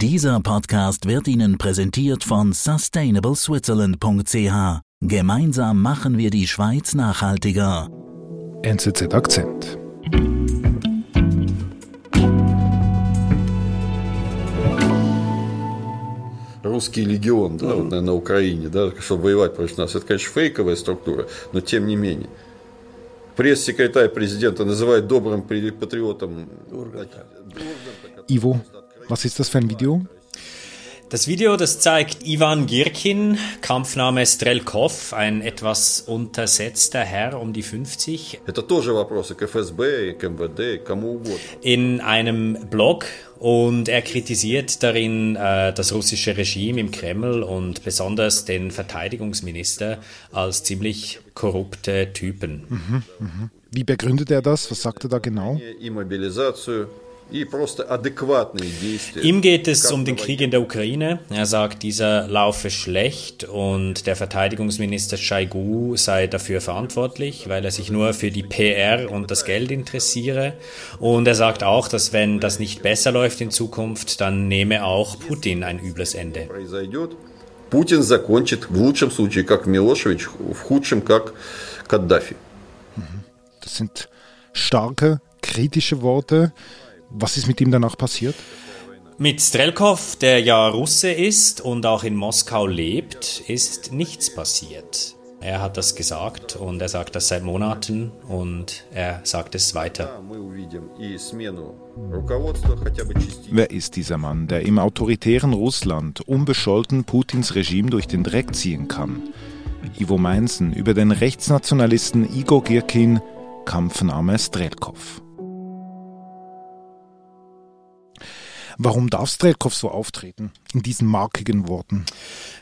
Dieser Podcast wird Ihnen präsentiert von sustainableswitzerland.ch. Gemeinsam machen wir die Schweiz nachhaltiger. NZZ Akzent. русский легион, да, вот, на, на Украине, да, чтобы воевать против нас. Это, конечно, фейковая структура, но тем не менее. Пресс-секретарь президента называет добрым патриотом Ivo, was ist das für ein Video? Das Video, das zeigt Ivan Girkin, Kampfname Strelkov, ein etwas untersetzter Herr um die 50. In einem Blog und er kritisiert darin äh, das russische Regime im Kreml und besonders den Verteidigungsminister als ziemlich korrupte Typen. Mhm, mh. Wie begründet er das? Was sagt er da genau? И мобилизацию, и просто адекватные действия. Ihm geht es um den Krieg in der Ukraine. Er sagt, dieser laufe schlecht und der Verteidigungsminister Shoigu sei dafür verantwortlich, weil er sich nur für die PR und das Geld interessiere. Und er sagt auch, dass wenn das nicht besser läuft in Zukunft, dann nehme auch Putin ein übles Ende. произойдет, Путин закончит в лучшем случае как Милошевич, в худшем как Каддафи. Das sind starke, kritische Worte. was ist mit ihm danach passiert? Mit Strelkov, der ja Russe ist und auch in Moskau lebt, ist nichts passiert. Er hat das gesagt und er sagt das seit Monaten und er sagt es weiter. Wer ist dieser Mann, der im autoritären Russland unbescholten Putins Regime durch den Dreck ziehen kann? Ivo Meinsen über den Rechtsnationalisten Igor Girkin, Kampfname Strelkov. Warum darf Strelkov so auftreten? In diesen markigen Worten.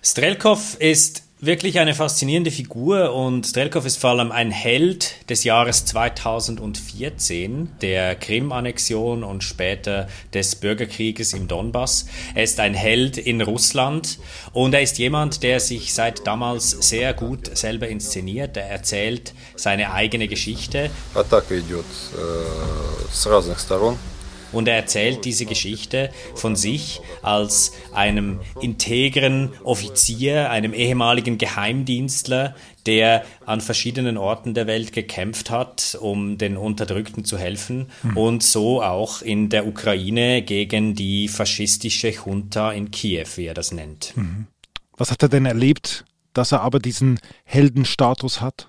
Strelkov ist wirklich eine faszinierende Figur und Strelkov ist vor allem ein Held des Jahres 2014, der Krim-Annexion und später des Bürgerkrieges im Donbass. Er ist ein Held in Russland und er ist jemand, der sich seit damals sehr gut selber inszeniert. Er erzählt seine eigene Geschichte Атака идет э, с разных сторон. und er erzählt diese Geschichte von sich als einem integren Offizier, einem ehemaligen Geheimdienstler, der an verschiedenen Orten der Welt gekämpft hat, um den Unterdrückten zu helfen und so auch in der Ukraine gegen die faschistische Junta in Kiew, wie er das nennt. Was hat er denn erlebt, dass er aber diesen Heldenstatus hat?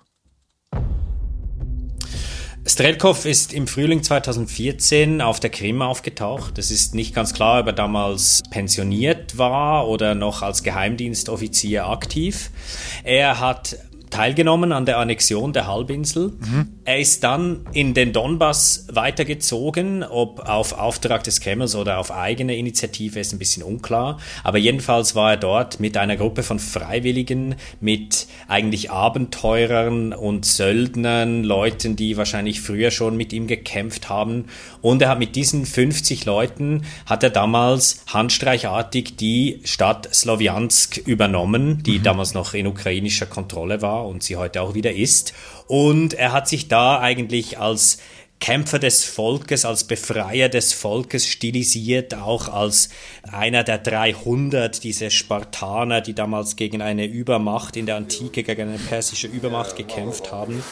Strelkov ist im Frühling 2014 auf der Krim aufgetaucht. Es ist nicht ganz klar, ob er damals pensioniert war oder noch als Geheimdienstoffizier aktiv. Er hat teilgenommen an der Annexion der Halbinsel. Er ist dann in den Donbass weitergezogen, ob auf Auftrag des Kremls oder auf eigene Initiative ist ein bisschen unklar. Aber jedenfalls war er dort mit einer Gruppe von Freiwilligen, mit eigentlich Abenteurern und Söldnern, Leuten, die wahrscheinlich früher schon mit ihm gekämpft haben. Und er hat mit diesen 50 Leuten, hat er damals handstreichartig die Stadt Sloviansk übernommen, die damals noch in ukrainischer Kontrolle war und sie heute auch wieder ist. Und er hat sich da eigentlich als Kämpfer des Volkes, als Befreier des Volkes stilisiert, auch als einer der 300, diese Spartaner, die damals gegen eine Übermacht in der Antike, gegen eine persische Übermacht gekämpft haben,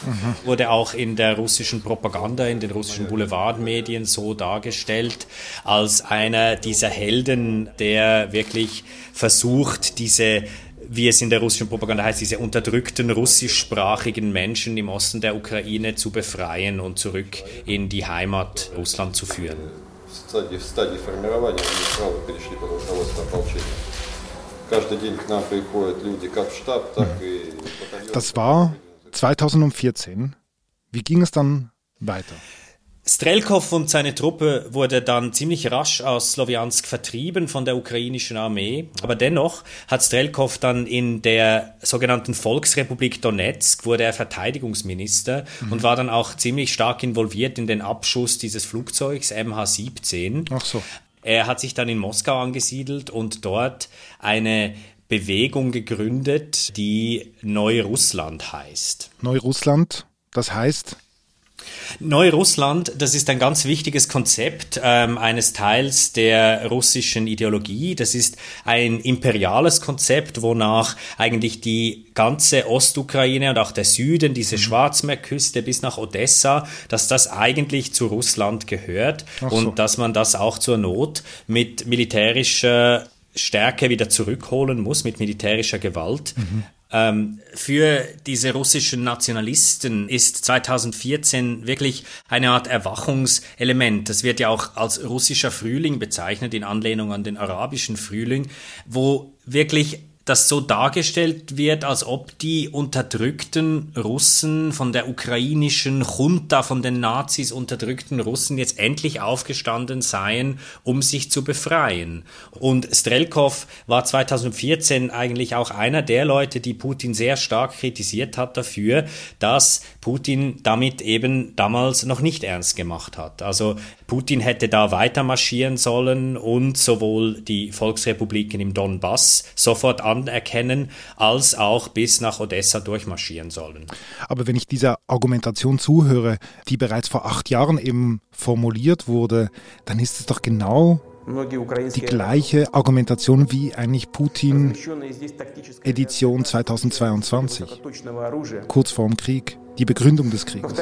wurde auch in der russischen Propaganda, in den russischen Boulevardmedien so dargestellt, als einer dieser Helden, der wirklich versucht, diese wie es in der russischen Propaganda heißt, diese unterdrückten russischsprachigen Menschen im Osten der Ukraine zu befreien und zurück in die Heimat Russland zu führen. В стадии, в стадии формирования мы сразу перешли под руководство ополчения. Каждый день к нам приходят люди как в штаб, так и батальон. Das war 2014. Wie ging es dann weiter? Strelkov und seine Truppe wurde dann ziemlich rasch aus Sloviansk vertrieben von der ukrainischen Armee. Aber dennoch hat Strelkov dann in der sogenannten Volksrepublik Donetsk wurde er Verteidigungsminister und war dann auch ziemlich stark involviert in den Abschuss dieses Flugzeugs MH17. Ach so. Er hat sich dann in Moskau angesiedelt und dort eine Bewegung gegründet, die Neurussland heißt. Neurussland, das heißt, Neurussland, das ist ein ganz wichtiges Konzept ähm, eines Teils der russischen Ideologie. Das ist ein imperiales Konzept, wonach eigentlich die ganze Ostukraine und auch der Süden, diese mhm. Schwarzmeerküste bis nach Odessa, dass das eigentlich zu Russland gehört so. und dass man das auch zur Not mit militärischer Stärke wieder zurückholen muss, mit militärischer Gewalt. Mhm. Ähm, für diese russischen Nationalisten ist 2014 wirklich eine Art Erwachungselement. Das wird ja auch als russischer Frühling bezeichnet, in Anlehnung an den arabischen Frühling, wo wirklich das so dargestellt wird, als ob die unterdrückten Russen von der ukrainischen Junta, von den Nazis unterdrückten Russen jetzt endlich aufgestanden seien, um sich zu befreien. Und Strelkov war 2014 eigentlich auch einer der Leute, die Putin sehr stark kritisiert hat dafür, dass Putin damit eben damals noch nicht ernst gemacht hat. Also Putin hätte da weiter marschieren sollen und sowohl die Volksrepubliken im Donbass sofort anerkennen, als auch bis nach Odessa durchmarschieren sollen. Aber wenn ich dieser Argumentation zuhöre, die bereits vor acht Jahren eben formuliert wurde, dann ist es doch genau die gleiche Argumentation wie eigentlich Putin Edition 2022, kurz vor dem Krieg. Die Begründung des Krieges.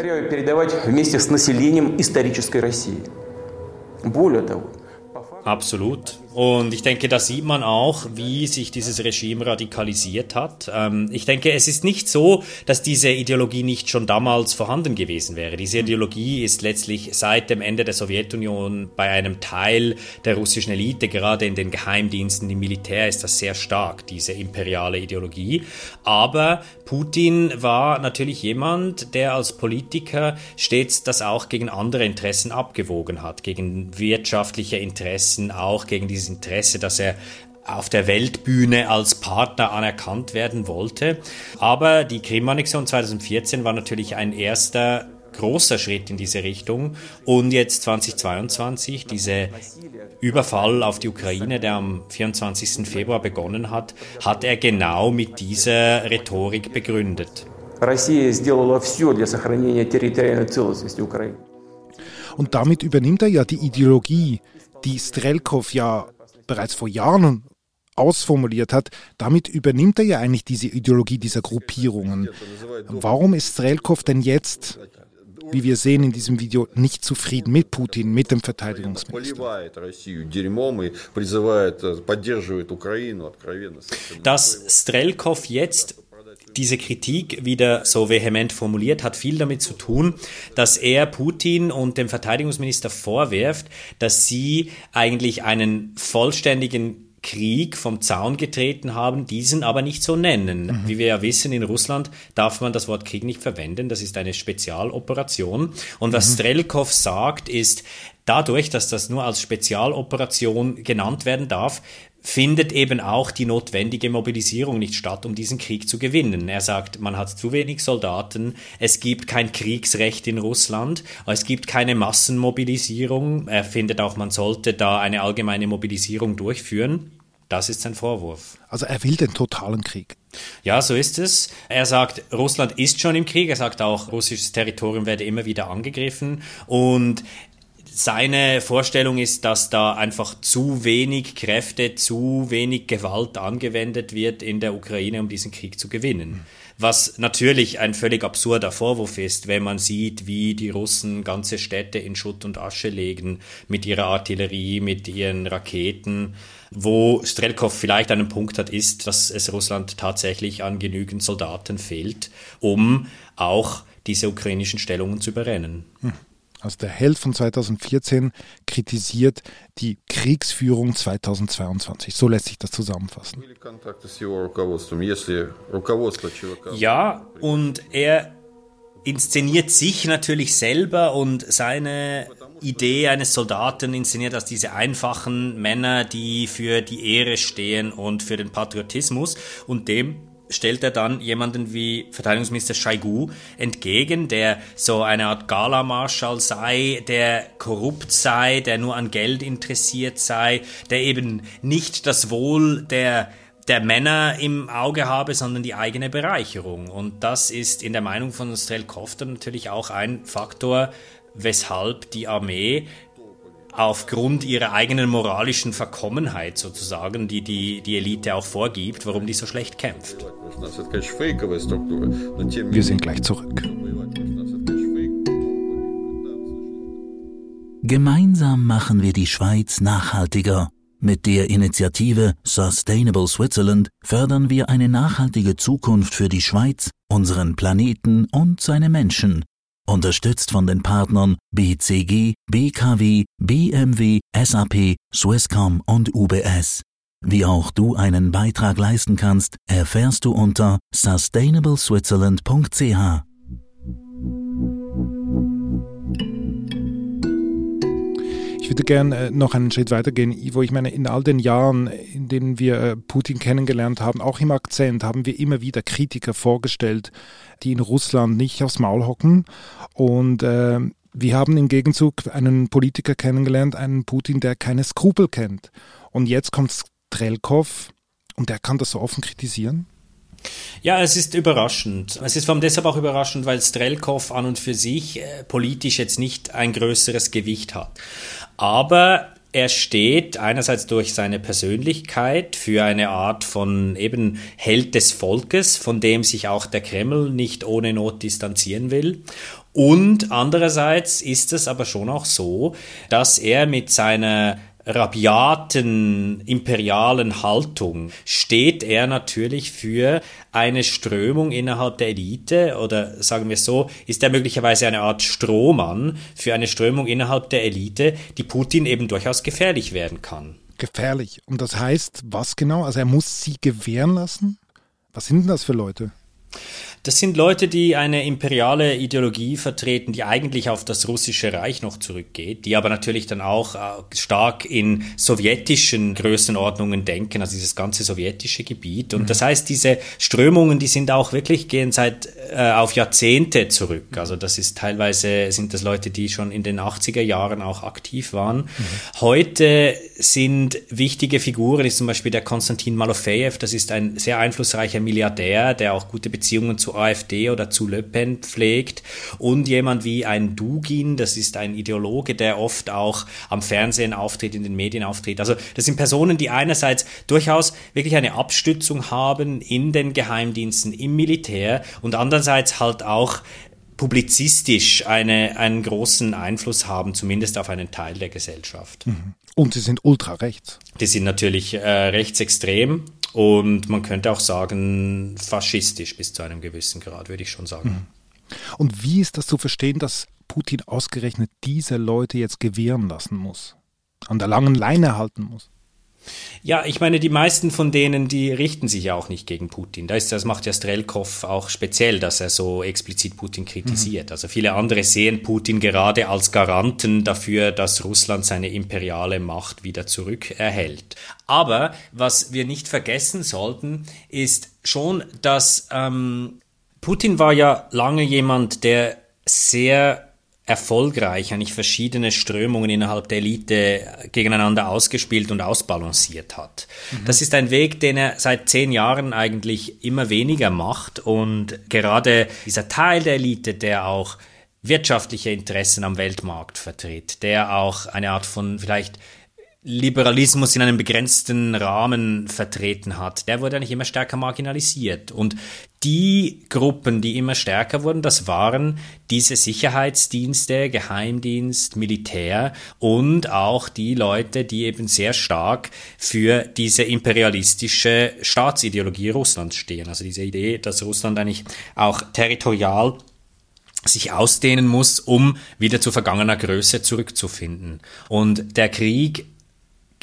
Absolut. Und ich denke, da sieht man auch, wie sich dieses Regime radikalisiert hat. Ähm, ich denke, es ist nicht so, dass diese Ideologie nicht schon damals vorhanden gewesen wäre. Diese Ideologie ist letztlich seit dem Ende der Sowjetunion bei einem Teil der russischen Elite, gerade in den Geheimdiensten, im Militär, ist das sehr stark, diese imperiale Ideologie. Aber Putin war natürlich jemand, der als Politiker stets das auch gegen andere Interessen abgewogen hat, gegen wirtschaftliche Interessen, auch gegen diese dieses Interesse, dass er auf der Weltbühne als Partner anerkannt werden wollte. Aber die Krim-Annexion 2014 war natürlich ein erster großer Schritt in diese Richtung. Und jetzt 2022, dieser Überfall auf die Ukraine, der am 24. Februar begonnen hat, hat er genau mit dieser Rhetorik begründet. Und damit übernimmt er ja die Ideologie, die Strelkov ja bereits vor Jahren ausformuliert hat, damit übernimmt er ja eigentlich diese Ideologie dieser Gruppierungen. Warum ist Strelkov denn jetzt, wie wir sehen in diesem Video, nicht zufrieden mit Putin, mit dem Verteidigungsminister? Dass Strelkov jetzt diese Kritik wieder so vehement formuliert, hat viel damit zu tun, dass er Putin und dem Verteidigungsminister vorwirft, dass sie eigentlich einen vollständigen Krieg vom Zaun getreten haben, diesen aber nicht so nennen. Mhm. Wie wir ja wissen, in Russland darf man das Wort Krieg nicht verwenden, das ist eine Spezialoperation. Und was mhm. Strelkov sagt, ist, dadurch, dass das nur als Spezialoperation genannt werden darf, findet eben auch die notwendige Mobilisierung nicht statt, um diesen Krieg zu gewinnen. Er sagt, man hat zu wenig Soldaten, es gibt kein Kriegsrecht in Russland, es gibt keine Massenmobilisierung. Er findet auch, man sollte da eine allgemeine Mobilisierung durchführen. Das ist sein Vorwurf. Also er will den totalen Krieg. Ja, so ist es. Er sagt, Russland ist schon im Krieg. Er sagt auch, russisches Territorium werde immer wieder angegriffen. Und seine Vorstellung ist, dass da einfach zu wenig Kräfte, zu wenig Gewalt angewendet wird in der Ukraine, um diesen Krieg zu gewinnen. Was natürlich ein völlig absurder Vorwurf ist, wenn man sieht, wie die Russen ganze Städte in Schutt und Asche legen mit ihrer Artillerie, mit ihren Raketen. Wo Strelkov vielleicht einen Punkt hat, ist, dass es Russland tatsächlich an genügend Soldaten fehlt, um auch diese ukrainischen Stellungen zu überrennen. Hm also der Held von 2014, kritisiert die Kriegsführung 2022. So lässt sich das zusammenfassen. Ja, und er inszeniert sich natürlich selber und seine Idee eines Soldaten inszeniert als diese einfachen Männer, die für die Ehre stehen und für den Patriotismus und dem stellt er dann jemanden wie Verteidigungsminister Shaigu entgegen, der so eine Art Gala-Marschall sei, der korrupt sei, der nur an Geld interessiert sei, der eben nicht das Wohl der der Männer im Auge habe, sondern die eigene Bereicherung. Und das ist in der Meinung von Strelkov dann natürlich auch ein Faktor, weshalb die Armee aufgrund ihrer eigenen moralischen Verkommenheit sozusagen, die, die die Elite auch vorgibt, warum die so schlecht kämpft. Wir sind gleich zurück. Gemeinsam machen wir die Schweiz nachhaltiger. Mit der Initiative Sustainable Switzerland fördern wir eine nachhaltige Zukunft für die Schweiz, unseren Planeten und seine Menschen. Unterstützt von den Partnern BCG, BKW, BMW, SAP, Swisscom und UBS. Wie auch du einen Beitrag leisten kannst, erfährst du unter sustainableswitzerland.ch. Ich würde gerne äh, noch einen Schritt weitergehen, Ivo. Ich meine, in all den Jahren, in denen wir äh, Putin kennengelernt haben, auch im Akzent, haben wir immer wieder Kritiker vorgestellt, die in Russland nicht aufs Maul hocken. Und äh, wir haben im Gegenzug einen Politiker kennengelernt, einen Putin, der keine Skrupel kennt. Und jetzt kommt Strelkov und der kann das so offen kritisieren. Ja, es ist überraschend. Es ist vor allem deshalb auch überraschend, weil Strelkov an und für sich äh, politisch jetzt nicht ein größeres Gewicht hat. Aber er steht einerseits durch seine Persönlichkeit für eine Art von eben Held des Volkes, von dem sich auch der Kreml nicht ohne Not distanzieren will. Und andererseits ist es aber schon auch so, dass er mit seiner rabiaten imperialen Haltung steht er natürlich für eine Strömung innerhalb der Elite oder sagen wir so, ist er möglicherweise eine Art Strohmann für eine Strömung innerhalb der Elite, die Putin eben durchaus gefährlich werden kann. Gefährlich. Und das heißt, was genau? Also er muss sie gewähren lassen? Was sind denn das für Leute? Das sind Leute, die eine imperiale Ideologie vertreten, die eigentlich auf das russische Reich noch zurückgeht, die aber natürlich dann auch äh, stark in sowjetischen Größenordnungen denken, also dieses ganze sowjetische Gebiet. Und mhm. das heißt, diese Strömungen, die sind auch wirklich, gehen seit äh, auf Jahrzehnte zurück. Also das ist teilweise, sind das Leute, die schon in den 80er Jahren auch aktiv waren. Mhm. Heute sind wichtige Figuren, ist zum Beispiel der Konstantin Malofejew, das ist ein sehr einflussreicher Milliardär, der auch gute Beziehungen zu AfD oder zu Le Pen pflegt und jemand wie ein Dugin, das ist ein Ideologe, der oft auch am Fernsehen auftritt, in den Medien auftritt. Also das sind Personen, die einerseits durchaus wirklich eine Abstützung haben in den Geheimdiensten, im Militär und andererseits halt auch publizistisch eine, einen großen Einfluss haben, zumindest auf einen Teil der Gesellschaft. Mhm. Und sie sind ultra-rechts. Die sind natürlich äh, rechtsextrem und man könnte auch sagen, faschistisch bis zu einem gewissen Grad, würde ich schon sagen. Mhm. Und wie ist das zu verstehen, dass Putin ausgerechnet diese Leute jetzt gewähren lassen muss? An der langen Leine halten muss? Ja, ich meine, die meisten von denen, die richten sich ja auch nicht gegen Putin. Das, das macht ja Strelkov auch speziell, dass er so explizit Putin kritisiert. Mhm. Also viele andere sehen Putin gerade als Garanten dafür, dass Russland seine imperiale Macht wieder zurückerhält. Aber was wir nicht vergessen sollten, ist schon, dass ähm, Putin war ja lange jemand, der sehr erfolgreich eigentlich verschiedene Strömungen innerhalb der Elite gegeneinander ausgespielt und ausbalanciert hat. Mhm. Das ist ein Weg, den er seit zehn Jahren eigentlich immer weniger macht und gerade dieser Teil der Elite, der auch wirtschaftliche Interessen am Weltmarkt vertritt, der auch eine Art von vielleicht Liberalismus in einem begrenzten Rahmen vertreten hat, der wurde eigentlich immer stärker marginalisiert. Und die Gruppen, die immer stärker wurden, das waren diese Sicherheitsdienste, Geheimdienst, Militär und auch die Leute, die eben sehr stark für diese imperialistische Staatsideologie Russlands stehen. Also diese Idee, dass Russland eigentlich auch territorial sich ausdehnen muss, um wieder zu vergangener Größe zurückzufinden. Und der Krieg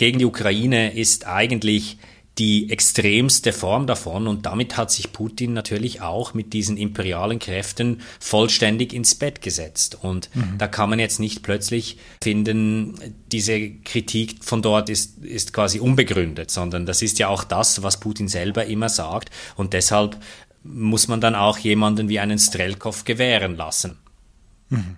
gegen die Ukraine ist eigentlich die extremste Form davon und damit hat sich Putin natürlich auch mit diesen imperialen Kräften vollständig ins Bett gesetzt. Und mhm. da kann man jetzt nicht plötzlich finden, diese Kritik von dort ist, ist quasi unbegründet, sondern das ist ja auch das, was Putin selber immer sagt. Und deshalb muss man dann auch jemanden wie einen Strelkov gewähren lassen. Mhm.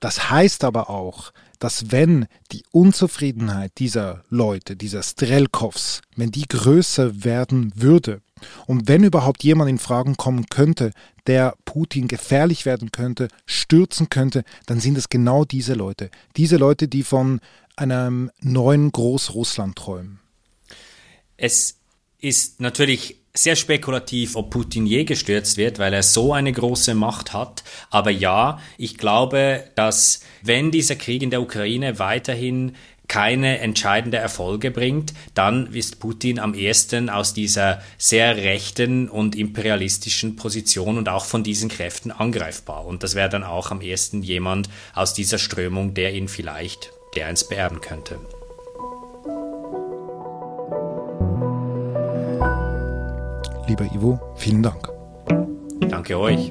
Das heißt aber auch, dass wenn die Unzufriedenheit dieser Leute, dieser Strelkovs, wenn die größer werden würde und wenn überhaupt jemand in Fragen kommen könnte, der Putin gefährlich werden könnte, stürzen könnte, dann sind es genau diese Leute. Diese Leute, die von einem neuen Großrussland träumen. Es ist natürlich sehr spekulativ, ob Putin je gestürzt wird, weil er so eine große Macht hat. Aber ja, ich glaube, dass wenn dieser Krieg in der Ukraine weiterhin keine entscheidende Erfolge bringt, dann ist Putin am ersten aus dieser sehr rechten und imperialistischen Position und auch von diesen Kräften angreifbar. Und das wäre dann auch am ersten jemand aus dieser Strömung, der ihn vielleicht der eins beerben könnte. Lieber Ivo, vielen Dank. Danke euch.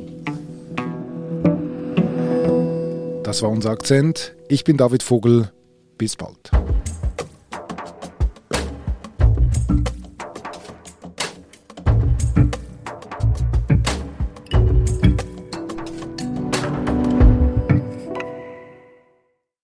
Das war unser Akzent. Ich bin David Vogel. Bis bald.